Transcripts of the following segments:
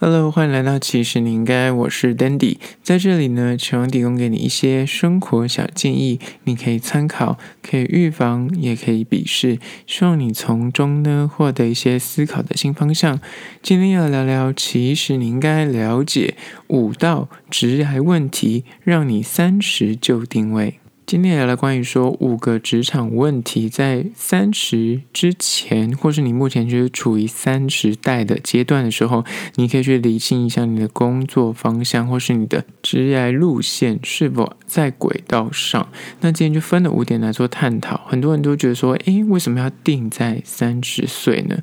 Hello，欢迎来到其实你应该，我是 Dandy，在这里呢，希望提供给你一些生活小建议，你可以参考，可以预防，也可以鄙视，希望你从中呢获得一些思考的新方向。今天要聊聊，其实你应该了解五道直癌问题，让你三十就定位。今天聊聊关于说五个职场问题，在三十之前，或是你目前就是处于三十代的阶段的时候，你可以去理清一下你的工作方向，或是你的职业路线是否在轨道上。那今天就分了五点来做探讨。很多人都觉得说，诶，为什么要定在三十岁呢？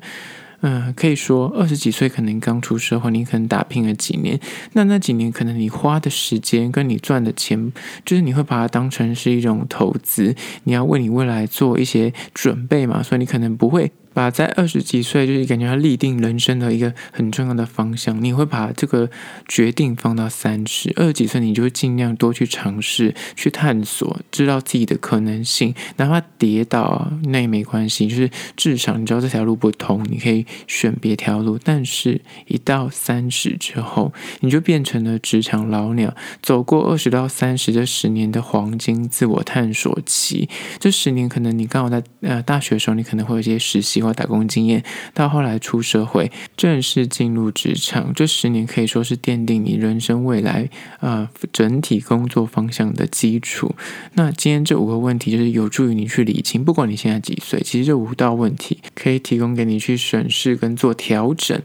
嗯，可以说二十几岁可能刚出社会，你可能打拼了几年，那那几年可能你花的时间跟你赚的钱，就是你会把它当成是一种投资，你要为你未来做一些准备嘛，所以你可能不会。把在二十几岁就是感觉要立定人生的一个很重要的方向，你会把这个决定放到三十二十几岁，你就会尽量多去尝试、去探索，知道自己的可能性。哪怕跌倒那也没关系，就是至少你知道这条路不通，你可以选别条路。但是，一到三十之后，你就变成了职场老鸟。走过二十到三十这十年的黄金自我探索期，这十年可能你刚好在呃大学的时候，你可能会有一些实习。打工经验，到后来出社会，正式进入职场，这十年可以说是奠定你人生未来啊、整体工作方向的基础。那今天这五个问题就是有助于你去理清，不管你现在几岁，其实这五道问题可以提供给你去审视跟做调整。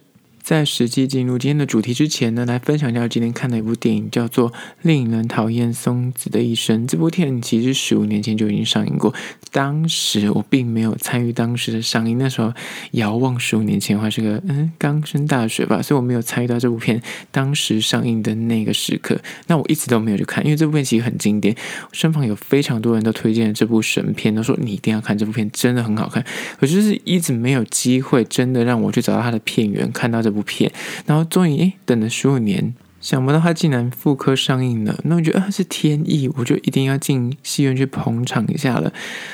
在实际进入今天的主题之前呢，来分享一下今天看的一部电影，叫做《令人讨厌松子的一生》。这部电影其实十五年前就已经上映过，当时我并没有参与当时的上映。那时候遥望十五年前，我还是个嗯刚升大学吧，所以我没有参与到这部片当时上映的那个时刻。那我一直都没有去看，因为这部片其实很经典，身旁有非常多人都推荐了这部神片，都说你一定要看这部片，真的很好看。可就是一直没有机会，真的让我去找到它的片源，看到这部。部片，然后终于诶，等了十五年。想不到它竟然复刻上映了，那我觉得啊是天意，我就一定要进戏院去捧场一下了。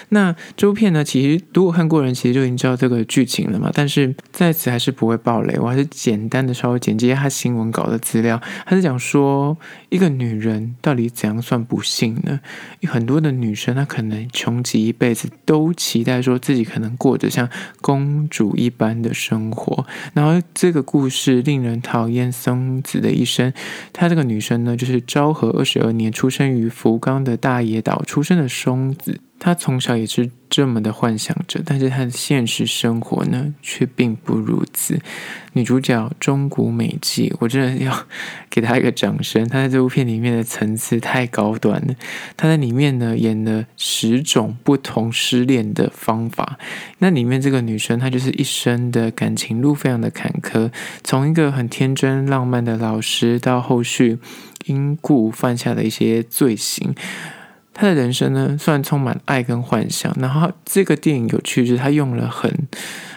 那这部片呢，其实如果看过人，其实就已经知道这个剧情了嘛。但是在此还是不会爆雷，我还是简单的稍微简介一下新闻稿的资料。他是讲说，一个女人到底怎样算不幸呢？很多的女生她可能穷极一辈子都期待说自己可能过着像公主一般的生活。然后这个故事令人讨厌松子的一生。她这个女生呢，就是昭和二十二年出生于福冈的大野岛出生的松子。她从小也是这么的幻想着，但是她的现实生活呢，却并不如此。女主角中谷美纪，我真的要给她一个掌声。她在这部片里面的层次太高端了。她在里面呢，演了十种不同失恋的方法。那里面这个女生，她就是一生的感情路非常的坎坷，从一个很天真浪漫的老师，到后续因故犯下的一些罪行。他的人生呢，虽然充满爱跟幻想，然后这个电影有趣，就是他用了很。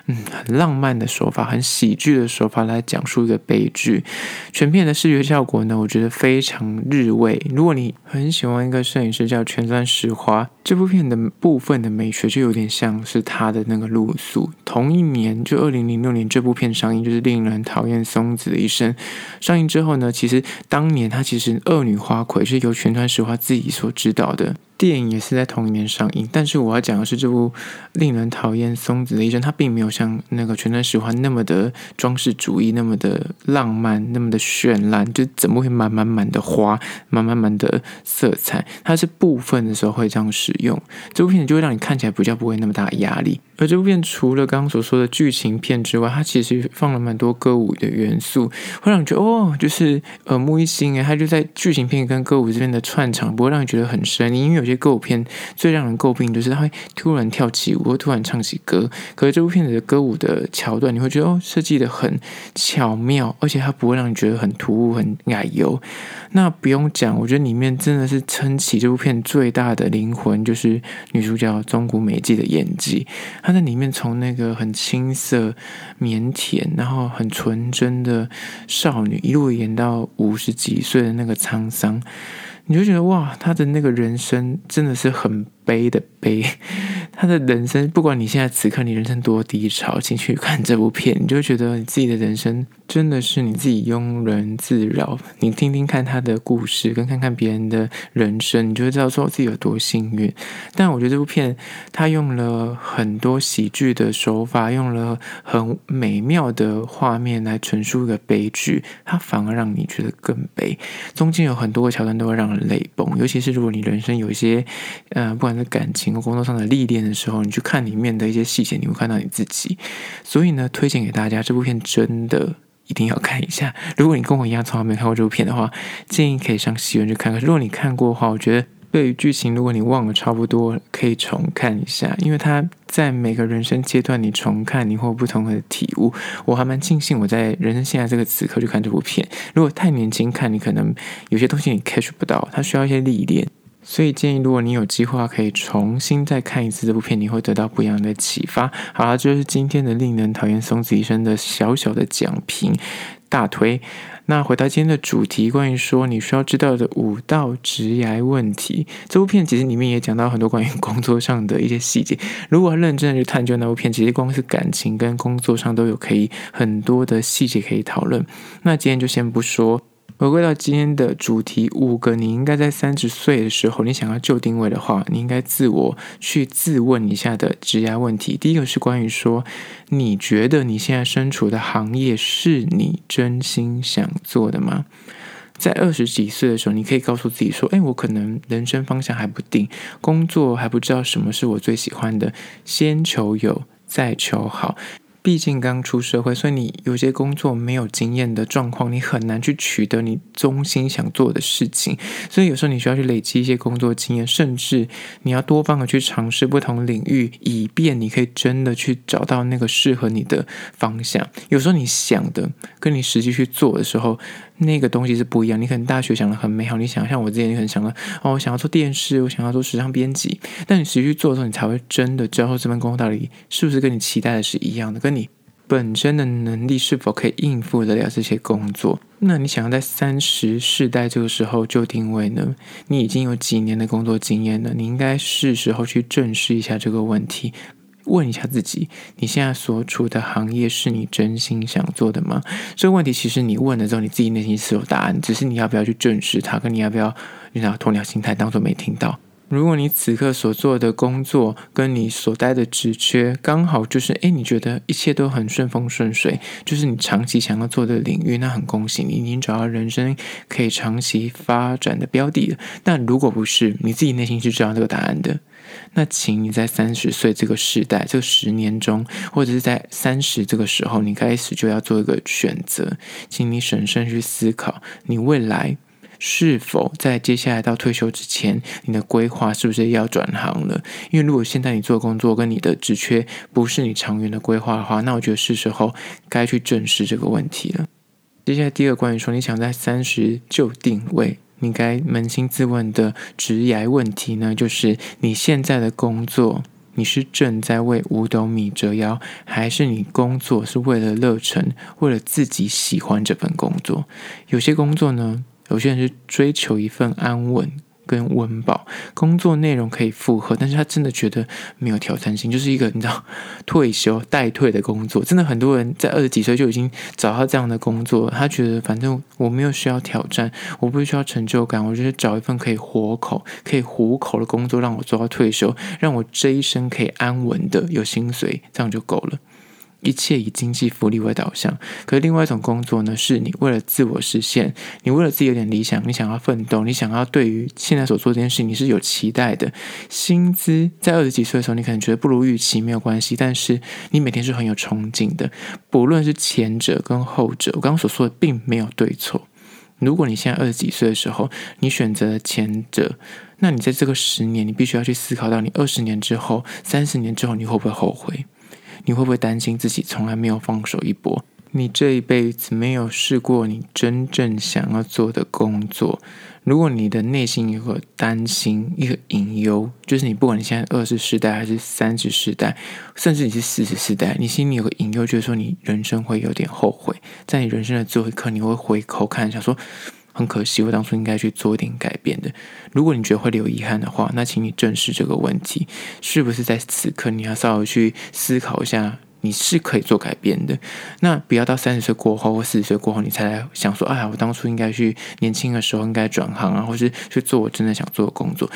嗯，很浪漫的手法，很喜剧的手法来讲述一个悲剧。全片的视觉效果呢，我觉得非常日味。如果你很喜欢一个摄影师叫蜷川实花，这部片的部分的美学就有点像是他的那个路数。同一年，就二零零六年，这部片上映，就是令人讨厌松子的一生。上映之后呢，其实当年他其实恶女花魁是由蜷川实花自己所指导的。电影也是在同一年上映，但是我要讲的是这部令人讨厌松子的一生，它并没有像那个蜷川实花那么的装饰主义，那么的浪漫，那么的绚烂，就怎么会满满满的花，满满满的色彩？它是部分的时候会这样使用，这部片子就会让你看起来比较不会那么大压力。而这部片除了刚刚所说的剧情片之外，它其实放了蛮多歌舞的元素，会让你觉得哦，就是耳目一新诶，它就在剧情片跟歌舞这边的串场，不会让你觉得很生硬，因为些歌舞片最让人诟病就是它会突然跳起舞，突然唱起歌。可是这部片子的歌舞的桥段，你会觉得哦，设计得很巧妙，而且它不会让你觉得很突兀、很矮油。那不用讲，我觉得里面真的是撑起这部片最大的灵魂，就是女主角中谷美纪的演技。她在里面从那个很青涩、腼腆，然后很纯真的少女，一路演到五十几岁的那个沧桑，你就觉得哇，他的那个人生真的是很悲的悲。他的人生，不管你现在此刻你人生多低潮，请去看这部片，你就会觉得你自己的人生真的是你自己庸人自扰。你听听看他的故事，跟看看别人的人生，你就会知道说自己有多幸运。但我觉得这部片他用了很多喜剧的手法，用了很美妙的画面来陈述一个悲剧，它反而让你觉得更悲。中间有很多个桥段都会让人泪崩，尤其是如果你人生有一些呃，不管是感情或工作上的历练。的时候，你去看里面的一些细节，你会看到你自己。所以呢，推荐给大家这部片，真的一定要看一下。如果你跟我一样从来没看过这部片的话，建议可以上戏院去看看。如果你看过的话，我觉得对于剧情，如果你忘了差不多，可以重看一下，因为它在每个人生阶段你重看，你会有不同的体悟。我还蛮庆幸我在人生现在这个此刻去看这部片。如果太年轻看，你可能有些东西你 catch 不到，它需要一些历练。所以建议，如果你有计划，可以重新再看一次这部片，你会得到不一样的启发。好了，这就是今天的令人讨厌松子医生的小小的讲评，大推。那回到今天的主题，关于说你需要知道的五道职涯问题，这部片其实里面也讲到很多关于工作上的一些细节。如果认真的去探究那部片，其实光是感情跟工作上都有可以很多的细节可以讨论。那今天就先不说。回归到今天的主题，五个你应该在三十岁的时候，你想要就定位的话，你应该自我去自问一下的职业问题。第一个是关于说，你觉得你现在身处的行业是你真心想做的吗？在二十几岁的时候，你可以告诉自己说，诶，我可能人生方向还不定，工作还不知道什么是我最喜欢的，先求有，再求好。毕竟刚出社会，所以你有些工作没有经验的状况，你很难去取得你中心想做的事情。所以有时候你需要去累积一些工作经验，甚至你要多方的去尝试不同领域，以便你可以真的去找到那个适合你的方向。有时候你想的跟你实际去做的时候，那个东西是不一样。你可能大学想的很美好，你想像我之前很想的哦，我想要做电视，我想要做时尚编辑，但你实际去做的时候，你才会真的知道这份工作到底是不是跟你期待的是一样的，跟你本身的能力是否可以应付得了这些工作。那你想要在三十世代这个时候就定位呢？你已经有几年的工作经验了，你应该是时候去正视一下这个问题。问一下自己，你现在所处的行业是你真心想做的吗？这个问题其实你问了之后，你自己内心是有答案，只是你要不要去正视它，跟你要不要你想鸵鸟心态，当做没听到。如果你此刻所做的工作跟你所待的职缺刚好就是，诶，你觉得一切都很顺风顺水，就是你长期想要做的领域，那很恭喜你，你已经找到人生可以长期发展的标的了。但如果不是，你自己内心是知道这个答案的。那请你在三十岁这个时代，这十年中，或者是在三十这个时候，你开始就要做一个选择，请你审慎去思考，你未来是否在接下来到退休之前，你的规划是不是要转行了？因为如果现在你做工作跟你的职缺不是你长远的规划的话，那我觉得是时候该去正视这个问题了。接下来第二个关于说，你想在三十就定位。你该扪心自问的职涯问题呢，就是你现在的工作，你是正在为五斗米折腰，还是你工作是为了热忱，为了自己喜欢这份工作？有些工作呢，有些人是追求一份安稳。跟温饱，工作内容可以负荷，但是他真的觉得没有挑战性，就是一个你知道退休待退的工作。真的很多人在二十几岁就已经找到这样的工作，他觉得反正我没有需要挑战，我不需要成就感，我就是找一份可以活口、可以糊口的工作，让我做到退休，让我这一生可以安稳的有薪水，这样就够了。一切以经济福利为导向，可是另外一种工作呢，是你为了自我实现，你为了自己有点理想，你想要奋斗，你想要对于现在所做这件事，你是有期待的。薪资在二十几岁的时候，你可能觉得不如预期没有关系，但是你每天是很有憧憬的。不论是前者跟后者，我刚刚所说的并没有对错。如果你现在二十几岁的时候，你选择了前者，那你在这个十年，你必须要去思考到你二十年之后、三十年之后，你会不会后悔？你会不会担心自己从来没有放手一搏？你这一辈子没有试过你真正想要做的工作。如果你的内心有个担心、一个隐忧，就是你不管你现在二十世代还是三十世代，甚至你是四十世代，你心里有个隐忧，就是说你人生会有点后悔，在你人生的最后一刻，你会回头看，想说。很可惜，我当初应该去做一点改变的。如果你觉得会留遗憾的话，那请你正视这个问题，是不是在此刻你要稍微去思考一下，你是可以做改变的。那不要到三十岁过后或四十岁过后，你才来想说，哎呀，我当初应该去年轻的时候应该转行啊，或是去做我真的想做的工作。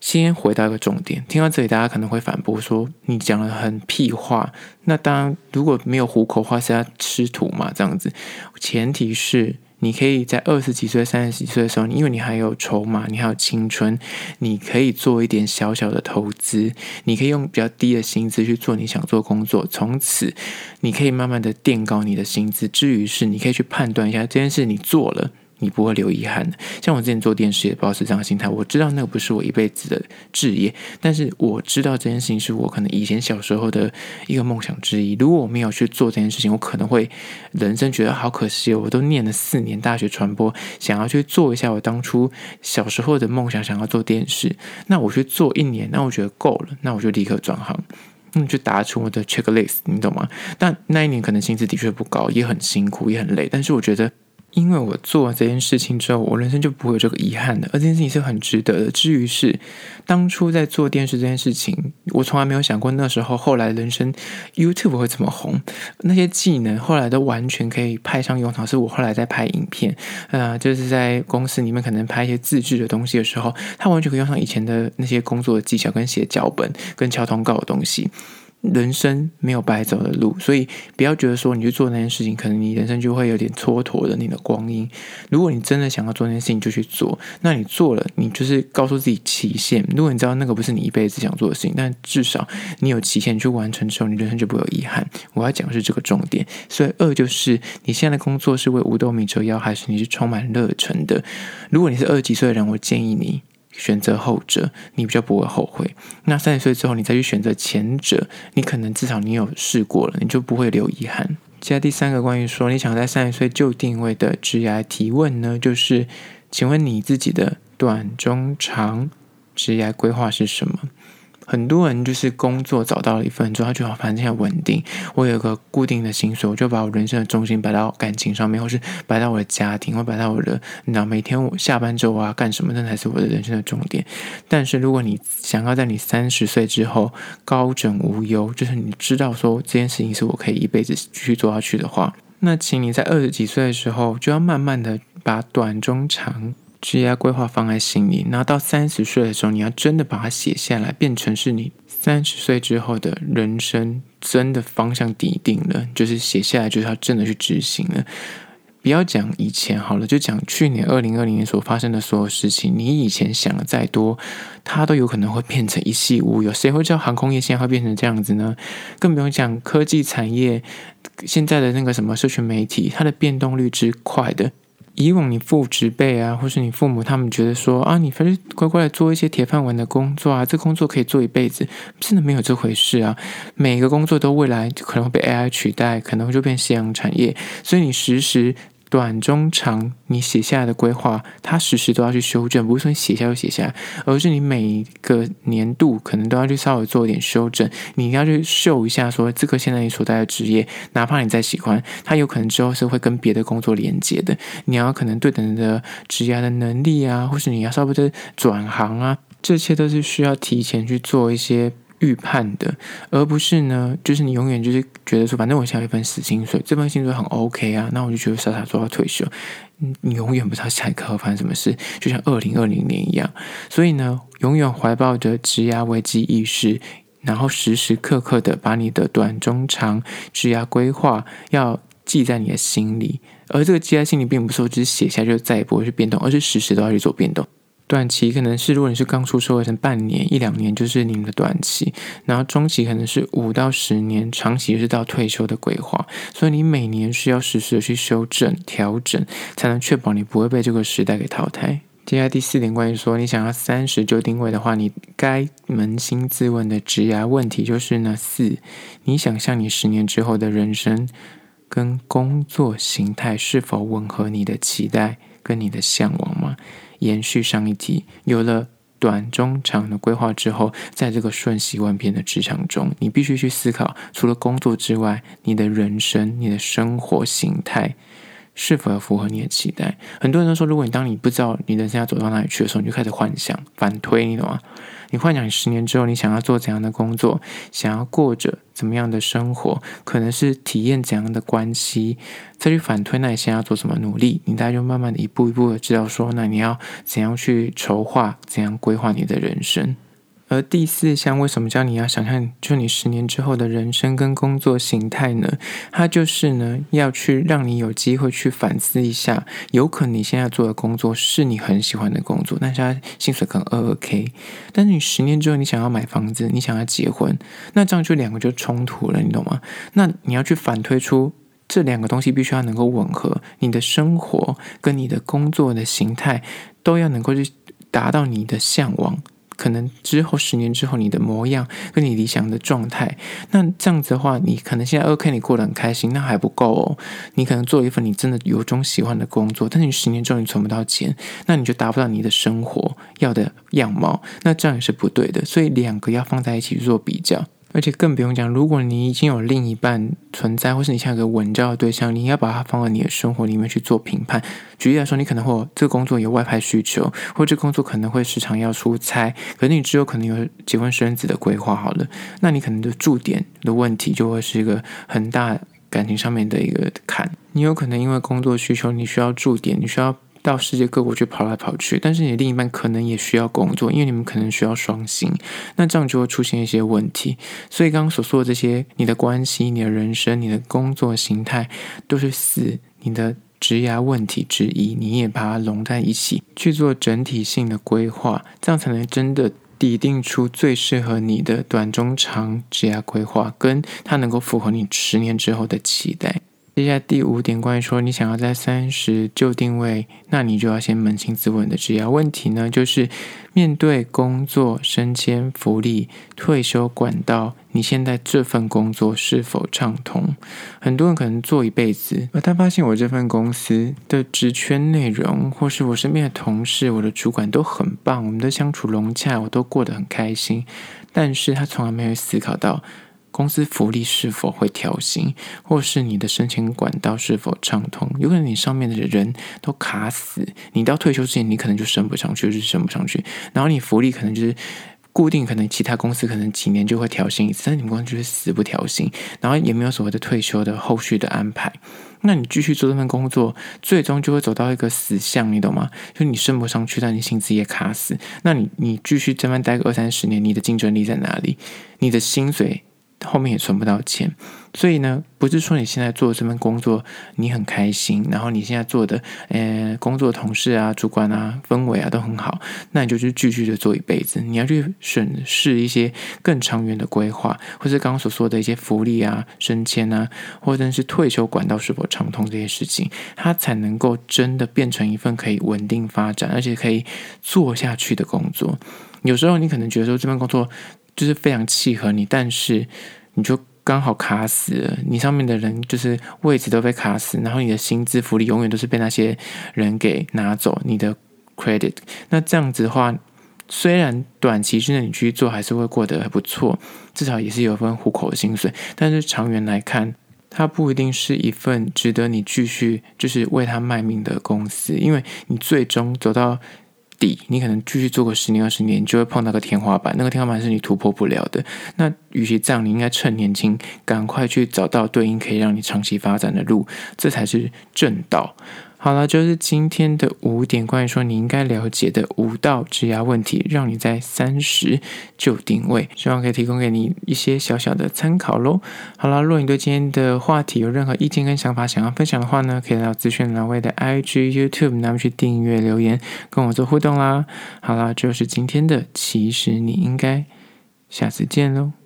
先回到一个重点，听到这里，大家可能会反驳说：“你讲的很屁话。”那当然，如果没有糊口话，是要吃土嘛？这样子，前提是你可以在二十几岁、三十几岁的时候，因为你还有筹码，你还有青春，你可以做一点小小的投资，你可以用比较低的薪资去做你想做工作，从此你可以慢慢的垫高你的薪资。至于是，你可以去判断一下这件事你做了。你不会留遗憾的。像我之前做电视也保持这样心态。我知道那个不是我一辈子的志业，但是我知道这件事情是我可能以前小时候的一个梦想之一。如果我没有去做这件事情，我可能会人生觉得好可惜哦。我都念了四年大学传播，想要去做一下我当初小时候的梦想，想要做电视。那我去做一年，那我觉得够了，那我就立刻转行，那嗯，就达出我的 checklist，你懂吗？但那一年可能薪资的确不高，也很辛苦，也很累，但是我觉得。因为我做了这件事情之后，我人生就不会有这个遗憾的，而这件事情是很值得的。至于是当初在做电视这件事情，我从来没有想过那时候后来人生 YouTube 会怎么红，那些技能后来都完全可以派上用场。是我后来在拍影片，啊、就是在公司里面可能拍一些自制的东西的时候，它完全可以用上以前的那些工作的技巧，跟写脚本、跟敲通告的东西。人生没有白走的路，所以不要觉得说你去做那件事情，可能你人生就会有点蹉跎的你的光阴。如果你真的想要做那件事情，就去做。那你做了，你就是告诉自己期限。如果你知道那个不是你一辈子想做的事情，但至少你有期限去完成之后，你人生就不会有遗憾。我要讲的是这个重点。所以二就是你现在的工作是为五斗米折腰，还是你是充满热忱的？如果你是二十几岁的人，我建议你。选择后者，你比较不会后悔。那三十岁之后，你再去选择前者，你可能至少你有试过了，你就不会留遗憾。接下第三个关于说你想在三十岁就定位的职业提问呢，就是，请问你自己的短、中、长职业规划是什么？很多人就是工作找到了一份之后，他就好，反正很稳定。我有个固定的薪水，我就把我人生的重心摆到感情上面，或是摆到我的家庭，或摆到我的，你知道，每天我下班之后我要干什么，那才是我的人生的重点。但是如果你想要在你三十岁之后高枕无忧，就是你知道说这件事情是我可以一辈子继续做下去的话，那请你在二十几岁的时候就要慢慢的把短、中、长。职业规划放在心里，拿到三十岁的时候，你要真的把它写下来，变成是你三十岁之后的人生真的方向底定了，就是写下来，就是要真的去执行了。不要讲以前好了，就讲去年二零二零年所发生的所有事情。你以前想的再多，它都有可能会变成一系乌有。谁会知道航空业现在会变成这样子呢？更不用讲科技产业现在的那个什么社群媒体，它的变动率之快的。以往你父执辈啊，或是你父母，他们觉得说啊，你反正乖乖的做一些铁饭碗的工作啊，这工作可以做一辈子，真的没有这回事啊！每个工作都未来可能会被 AI 取代，可能会就变夕阳产业，所以你时时。短中长，你写下来的规划，它时时都要去修正，不是说你写下就写下来，而是你每个年度可能都要去稍微做一点修正。你要去秀一下，说这个现在你所在的职业，哪怕你再喜欢，它有可能之后是会跟别的工作连接的。你要可能对等的职业的能力啊，或是你要稍微的转行啊，这些都是需要提前去做一些。预判的，而不是呢，就是你永远就是觉得说，反正我现在一份死薪水，这份薪水很 OK 啊，那我就觉得傻傻做到退休。你永远不知道下一刻会发生什么事，就像二零二零年一样。所以呢，永远怀抱着职涯危机意识，然后时时刻刻的把你的短中长职涯规划要记在你的心里。而这个记在心里，并不是说只是写下就再也不会去变动，而是时时都要去做变动。短期可能是，如果你是刚出社会，成半年一两年就是你们的短期，然后中期可能是五到十年，长期就是到退休的规划。所以你每年需要实时的去修正、调整，才能确保你不会被这个时代给淘汰。接下来第四点，关于说你想要三十就定位的话，你该扪心自问的职涯问题就是呢：四，你想象你十年之后的人生跟工作形态是否吻合你的期待跟你的向往吗？延续上一题，有了短、中、长的规划之后，在这个瞬息万变的职场中，你必须去思考，除了工作之外，你的人生、你的生活形态是否要符合你的期待？很多人都说，如果你当你不知道你人生要走到哪里去的时候，你就开始幻想、反推，你懂吗？你幻想十年之后你想要做怎样的工作，想要过着怎么样的生活，可能是体验怎样的关系，再去反推，那你现在要做什么努力？你大家就慢慢的一步一步的知道说，那你要怎样去筹划，怎样规划你的人生。而第四项，为什么叫你要想象，就你十年之后的人生跟工作形态呢？它就是呢，要去让你有机会去反思一下，有可能你现在做的工作是你很喜欢的工作，但是它薪水可能二二 K，但是你十年之后你想要买房子，你想要结婚，那这样就两个就冲突了，你懂吗？那你要去反推出这两个东西必须要能够吻合，你的生活跟你的工作的形态都要能够去达到你的向往。可能之后十年之后，你的模样跟你理想的状态，那这样子的话，你可能现在 OK，你过得很开心，那还不够哦。你可能做一份你真的有种喜欢的工作，但是你十年之后你存不到钱，那你就达不到你的生活要的样貌，那这样也是不对的。所以两个要放在一起做比较。而且更不用讲，如果你已经有另一半存在，或是你像一个稳交的对象，你要把它放在你的生活里面去做评判。举例来说，你可能会有这个工作有外派需求，或这工作可能会时常要出差，可是你之后可能有结婚生子的规划好了，那你可能的驻点的问题就会是一个很大感情上面的一个坎。你有可能因为工作需求，你需要驻点，你需要。到世界各国去跑来跑去，但是你的另一半可能也需要工作，因为你们可能需要双薪，那这样就会出现一些问题。所以刚刚所说的这些，你的关系、你的人生、你的工作形态，都是四你的职涯问题之一。你也把它融在一起去做整体性的规划，这样才能真的拟定出最适合你的短、中、长职涯规划，跟它能够符合你十年之后的期待。接下来第五点，关于说你想要在三十就定位，那你就要先扪心自问的职业问题呢，就是面对工作、升迁、福利、退休管道，你现在这份工作是否畅通？很多人可能做一辈子，而他发现我这份公司的职缺内容，或是我身边的同事、我的主管都很棒，我们的相处融洽，我都过得很开心，但是他从来没有思考到。公司福利是否会调薪，或是你的申请管道是否畅通？有可能你上面的人都卡死，你到退休之前，你可能就升不上去，就是升不上去。然后你福利可能就是固定，可能其他公司可能几年就会调薪一次，但你们公司就是死不调薪，然后也没有所谓的退休的后续的安排。那你继续做这份工作，最终就会走到一个死巷，你懂吗？就你升不上去，但你薪资也卡死。那你你继续这边待个二三十年，你的竞争力在哪里？你的薪水？后面也存不到钱，所以呢，不是说你现在做这份工作你很开心，然后你现在做的呃工作同事啊、主管啊、氛围啊都很好，那你就去继续的做一辈子。你要去审视一些更长远的规划，或是刚刚所说的一些福利啊、升迁啊，或者是退休管道是否畅通这些事情，它才能够真的变成一份可以稳定发展，而且可以做下去的工作。有时候你可能觉得说这份工作。就是非常契合你，但是你就刚好卡死了。你上面的人就是位置都被卡死，然后你的薪资福利永远都是被那些人给拿走你的 credit。那这样子的话，虽然短期之内你去做还是会过得还不错，至少也是有一份糊口的薪水，但是长远来看，它不一定是一份值得你继续就是为它卖命的公司，因为你最终走到。底，你可能继续做个十年二十年，你就会碰到个天花板，那个天花板是你突破不了的。那与其这样，你应该趁年轻，赶快去找到对应可以让你长期发展的路，这才是正道。好了，就是今天的五点关于说你应该了解的五道职涯问题，让你在三十就定位，希望可以提供给你一些小小的参考喽。好了，如果你对今天的话题有任何意见跟想法想要分享的话呢，可以来到资讯栏位的 IG、YouTube，那么去订阅留言跟我做互动啦。好了，就是今天的，其实你应该下次见喽。